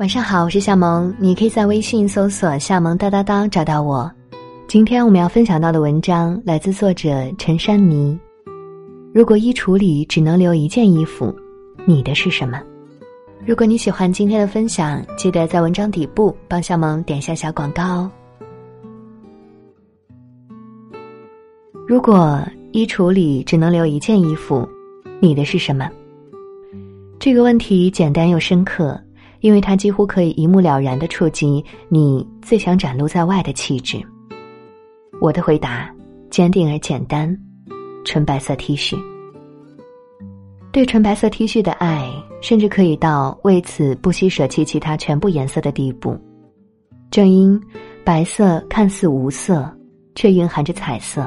晚上好，我是夏萌，你可以在微信搜索“夏萌哒哒哒”找到我。今天我们要分享到的文章来自作者陈珊妮。如果衣橱里只能留一件衣服，你的是什么？如果你喜欢今天的分享，记得在文章底部帮夏萌点下小广告哦。如果衣橱里只能留一件衣服，你的是什么？这个问题简单又深刻，因为它几乎可以一目了然的触及你最想展露在外的气质。我的回答坚定而简单：纯白色 T 恤。对纯白色 T 恤的爱，甚至可以到为此不惜舍弃其他全部颜色的地步。正因白色看似无色，却蕴含着彩色。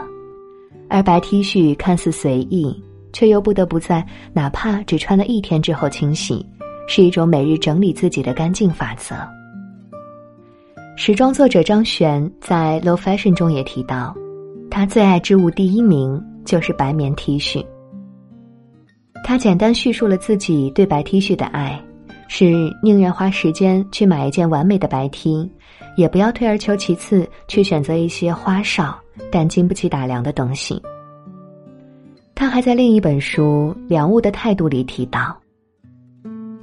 而白 T 恤看似随意，却又不得不在哪怕只穿了一天之后清洗，是一种每日整理自己的干净法则。时装作者张璇在《Low Fashion》中也提到，他最爱之物第一名就是白棉 T 恤。他简单叙述了自己对白 T 恤的爱，是宁愿花时间去买一件完美的白 T，也不要退而求其次去选择一些花哨。但经不起打量的东西。他还在另一本书《良物的态度》里提到，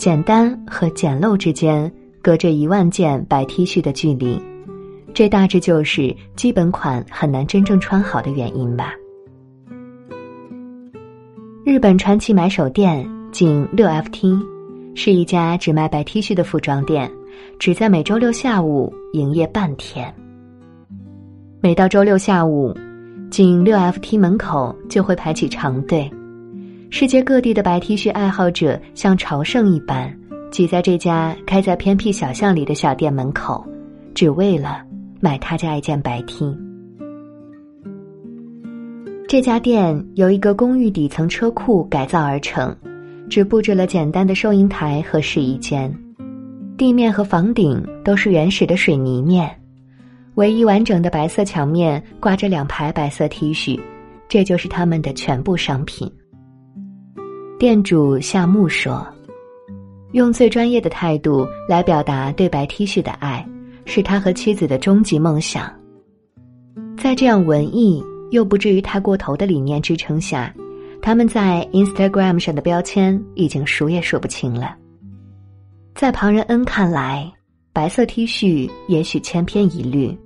简单和简陋之间隔着一万件白 T 恤的距离，这大致就是基本款很难真正穿好的原因吧。日本传奇买手店仅六 FT，是一家只卖白 T 恤的服装店，只在每周六下午营业半天。每到周六下午，仅六 FT 门口就会排起长队，世界各地的白 T 恤爱好者像朝圣一般，挤在这家开在偏僻小巷里的小店门口，只为了买他家一件白 T。这家店由一个公寓底层车库改造而成，只布置了简单的收银台和试衣间，地面和房顶都是原始的水泥面。唯一完整的白色墙面挂着两排白色 T 恤，这就是他们的全部商品。店主夏木说：“用最专业的态度来表达对白 T 恤的爱，是他和妻子的终极梦想。”在这样文艺又不至于太过头的理念支撑下，他们在 Instagram 上的标签已经数也数不清了。在旁人 N 看来，白色 T 恤也许千篇一律。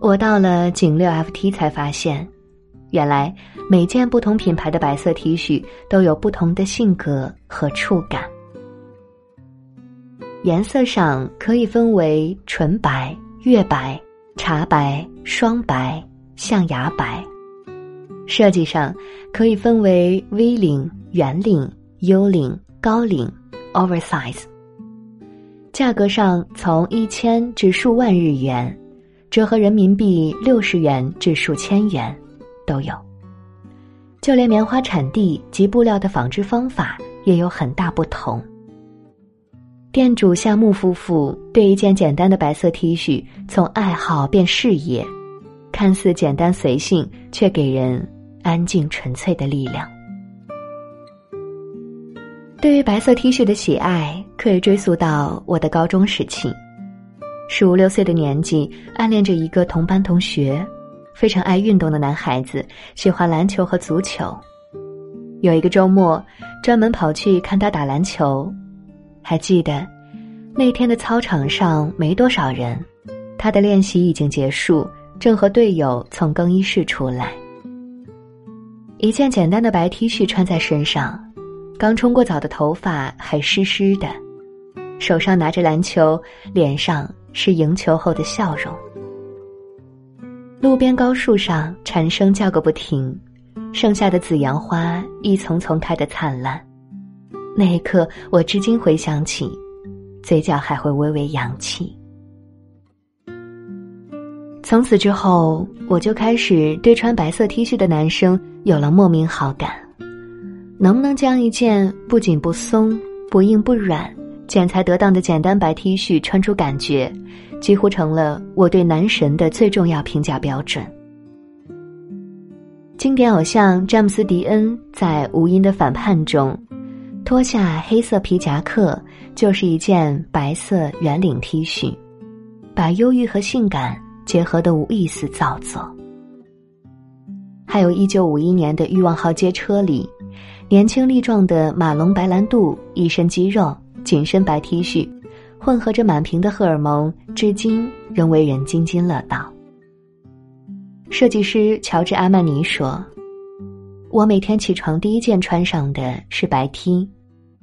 我到了景六 FT 才发现，原来每件不同品牌的白色 T 恤都有不同的性格和触感。颜色上可以分为纯白、月白、茶白、双白、象牙白；设计上可以分为 V 领、圆领、U 领、高领、Oversize；价格上从一千至数万日元。折合人民币六十元至数千元，都有。就连棉花产地及布料的纺织方法也有很大不同。店主夏木夫妇对一件简单的白色 T 恤从爱好变事业，看似简单随性，却给人安静纯粹的力量。对于白色 T 恤的喜爱，可以追溯到我的高中时期。十五六岁的年纪，暗恋着一个同班同学，非常爱运动的男孩子，喜欢篮球和足球。有一个周末，专门跑去看他打篮球。还记得那天的操场上没多少人，他的练习已经结束，正和队友从更衣室出来。一件简单的白 T 恤穿在身上，刚冲过澡的头发还湿湿的，手上拿着篮球，脸上。是赢球后的笑容。路边高树上蝉声叫个不停，盛夏的紫阳花一丛丛开得灿烂。那一刻，我至今回想起，嘴角还会微微扬起。从此之后，我就开始对穿白色 T 恤的男生有了莫名好感。能不能将一件不紧不松、不硬不软？剪裁得当的简单白 T 恤穿出感觉，几乎成了我对男神的最重要评价标准。经典偶像詹姆斯·迪恩在《无音的反叛》中，脱下黑色皮夹克，就是一件白色圆领 T 恤，把忧郁和性感结合的无一丝造作。还有一九五一年的欲望号街车里，年轻力壮的马龙白兰度一身肌肉，紧身白 T 恤，混合着满屏的荷尔蒙，至今仍为人津津乐道。设计师乔治阿曼尼说：“我每天起床第一件穿上的是白 T。”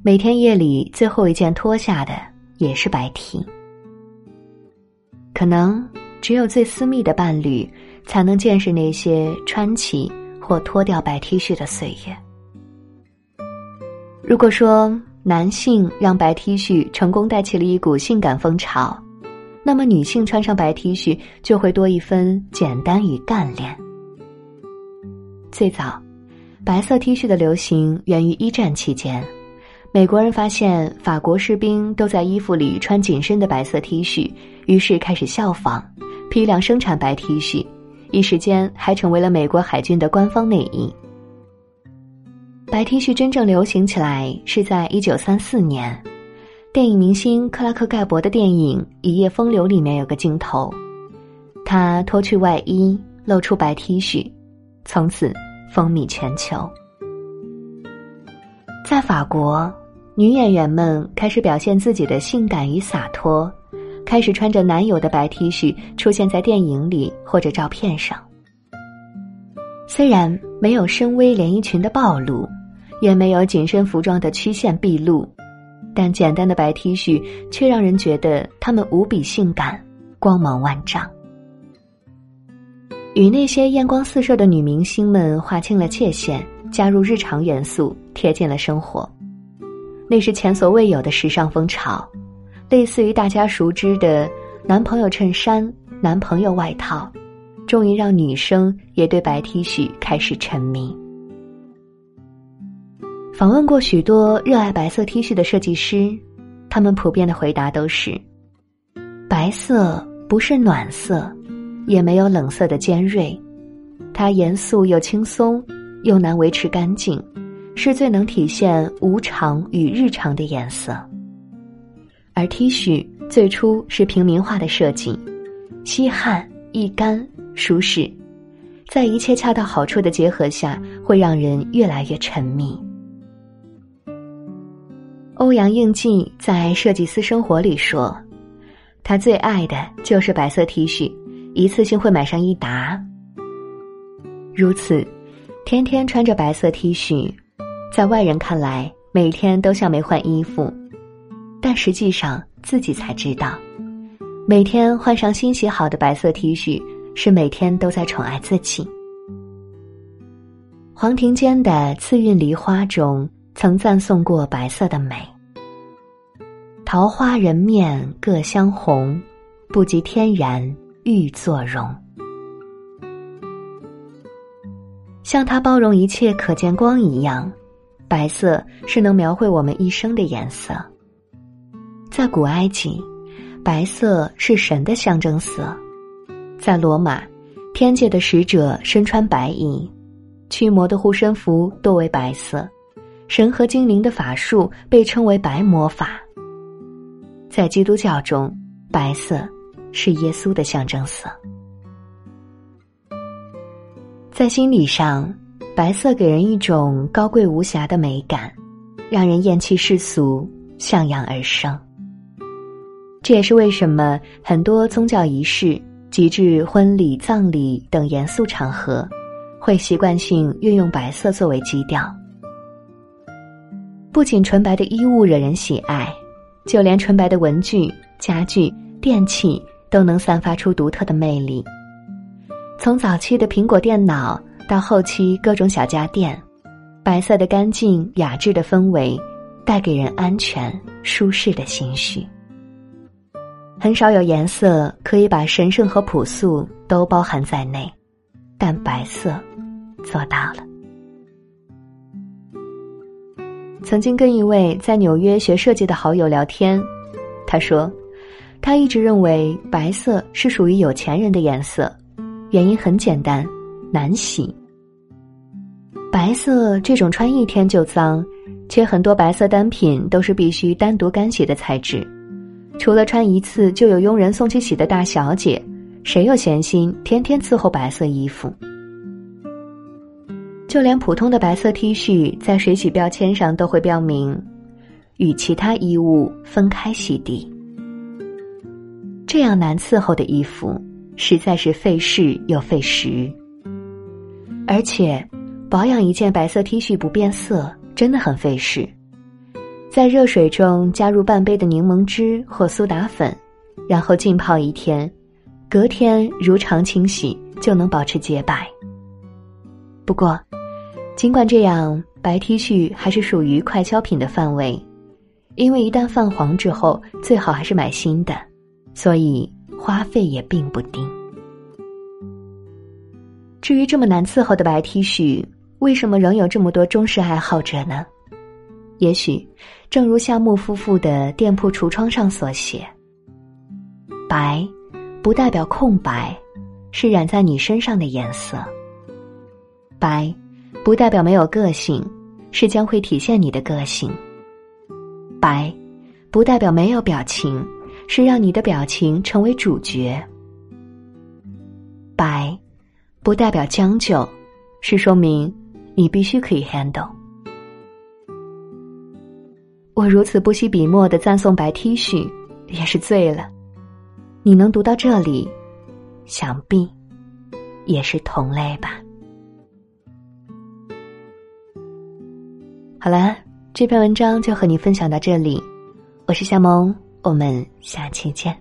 每天夜里最后一件脱下的也是白 T，可能只有最私密的伴侣才能见识那些穿起或脱掉白 T 恤的岁月。如果说男性让白 T 恤成功带起了一股性感风潮，那么女性穿上白 T 恤就会多一分简单与干练。最早，白色 T 恤的流行源于一战期间。美国人发现法国士兵都在衣服里穿紧身的白色 T 恤，于是开始效仿，批量生产白 T 恤，一时间还成为了美国海军的官方内衣。白 T 恤真正流行起来是在一九三四年，电影明星克拉克盖博的电影《一夜风流》里面有个镜头，他脱去外衣，露出白 T 恤，从此风靡全球。在法国。女演员们开始表现自己的性感与洒脱，开始穿着男友的白 T 恤出现在电影里或者照片上。虽然没有深 V 连衣裙的暴露，也没有紧身服装的曲线毕露，但简单的白 T 恤却让人觉得她们无比性感，光芒万丈。与那些艳光四射的女明星们划清了界限，加入日常元素，贴近了生活。那是前所未有的时尚风潮，类似于大家熟知的男朋友衬衫、男朋友外套，终于让女生也对白 T 恤开始沉迷。访问过许多热爱白色 T 恤的设计师，他们普遍的回答都是：白色不是暖色，也没有冷色的尖锐，它严肃又轻松，又难维持干净。是最能体现无常与日常的颜色，而 T 恤最初是平民化的设计，吸汗、易干、舒适，在一切恰到好处的结合下，会让人越来越沉迷。欧阳应季在《设计私生活》里说，他最爱的就是白色 T 恤，一次性会买上一打。如此，天天穿着白色 T 恤。在外人看来，每天都像没换衣服，但实际上自己才知道，每天换上新洗好的白色 T 恤，是每天都在宠爱自己。黄庭坚的《次韵梨花》中曾赞颂过白色的美：“桃花人面各相红，不及天然玉作容。”像它包容一切可见光一样。白色是能描绘我们一生的颜色。在古埃及，白色是神的象征色；在罗马，天界的使者身穿白衣，驱魔的护身符多为白色，神和精灵的法术被称为白魔法。在基督教中，白色是耶稣的象征色。在心理上。白色给人一种高贵无瑕的美感，让人厌弃世俗，向阳而生。这也是为什么很多宗教仪式，及至婚礼、葬礼等严肃场合，会习惯性运用白色作为基调。不仅纯白的衣物惹人喜爱，就连纯白的文具、家具、电器都能散发出独特的魅力。从早期的苹果电脑。到后期各种小家电，白色的干净雅致的氛围，带给人安全舒适的心绪。很少有颜色可以把神圣和朴素都包含在内，但白色做到了。曾经跟一位在纽约学设计的好友聊天，他说，他一直认为白色是属于有钱人的颜色，原因很简单。难洗。白色这种穿一天就脏，且很多白色单品都是必须单独干洗的材质。除了穿一次就有佣人送去洗的大小姐，谁有闲心天天伺候白色衣服？就连普通的白色 T 恤，在水洗标签上都会标明“与其他衣物分开洗涤”。这样难伺候的衣服，实在是费事又费时。而且，保养一件白色 T 恤不变色，真的很费事。在热水中加入半杯的柠檬汁或苏打粉，然后浸泡一天，隔天如常清洗就能保持洁白。不过，尽管这样，白 T 恤还是属于快消品的范围，因为一旦泛黄之后，最好还是买新的，所以花费也并不低。至于这么难伺候的白 T 恤，为什么仍有这么多忠实爱好者呢？也许，正如夏木夫妇的店铺橱窗上所写：“白，不代表空白，是染在你身上的颜色。白，不代表没有个性，是将会体现你的个性。白，不代表没有表情，是让你的表情成为主角。白，不代表将就，是说明你必须可以 handle。”我如此不惜笔墨的赞颂白 T 恤，也是醉了。你能读到这里，想必也是同类吧。好了，这篇文章就和你分享到这里。我是夏萌，我们下期见。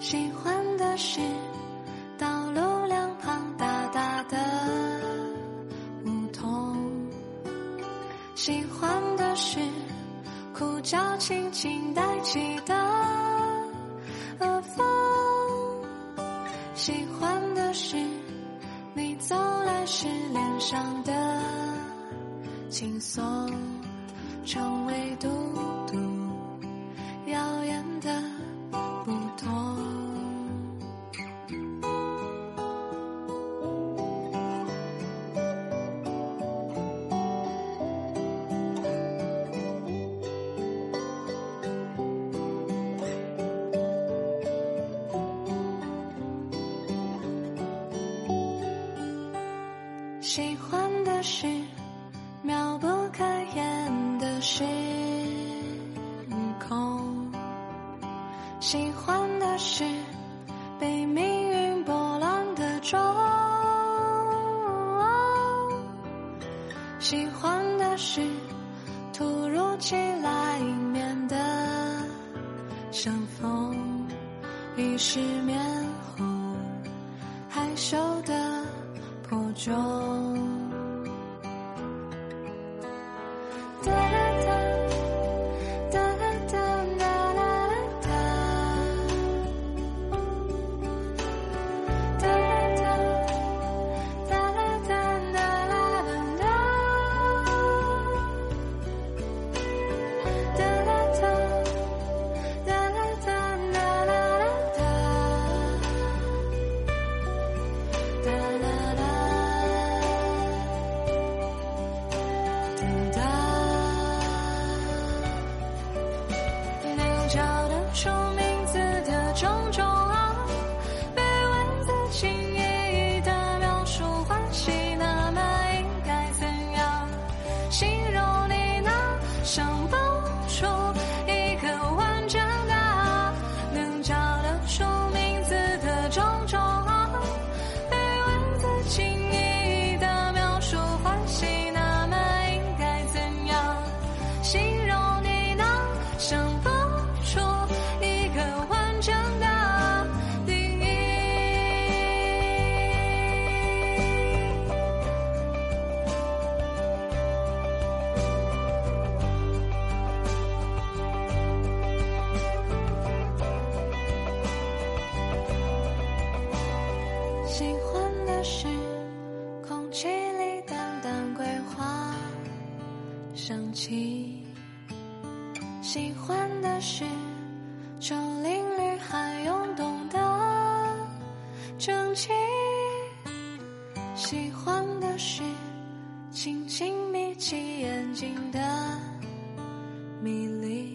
喜欢的是道路两旁大大的梧桐，喜欢的是哭叫轻轻带起的风，喜欢的是你走来时脸上的轻松，成为独喜欢的是妙不可言的时空，喜欢的是被命运拨乱的钟，喜欢的是突如其来面的相逢，已失眠后害羞的中。喜欢的是这邻里还涌动的蒸汽。喜欢的是轻轻眯起眼睛的迷离，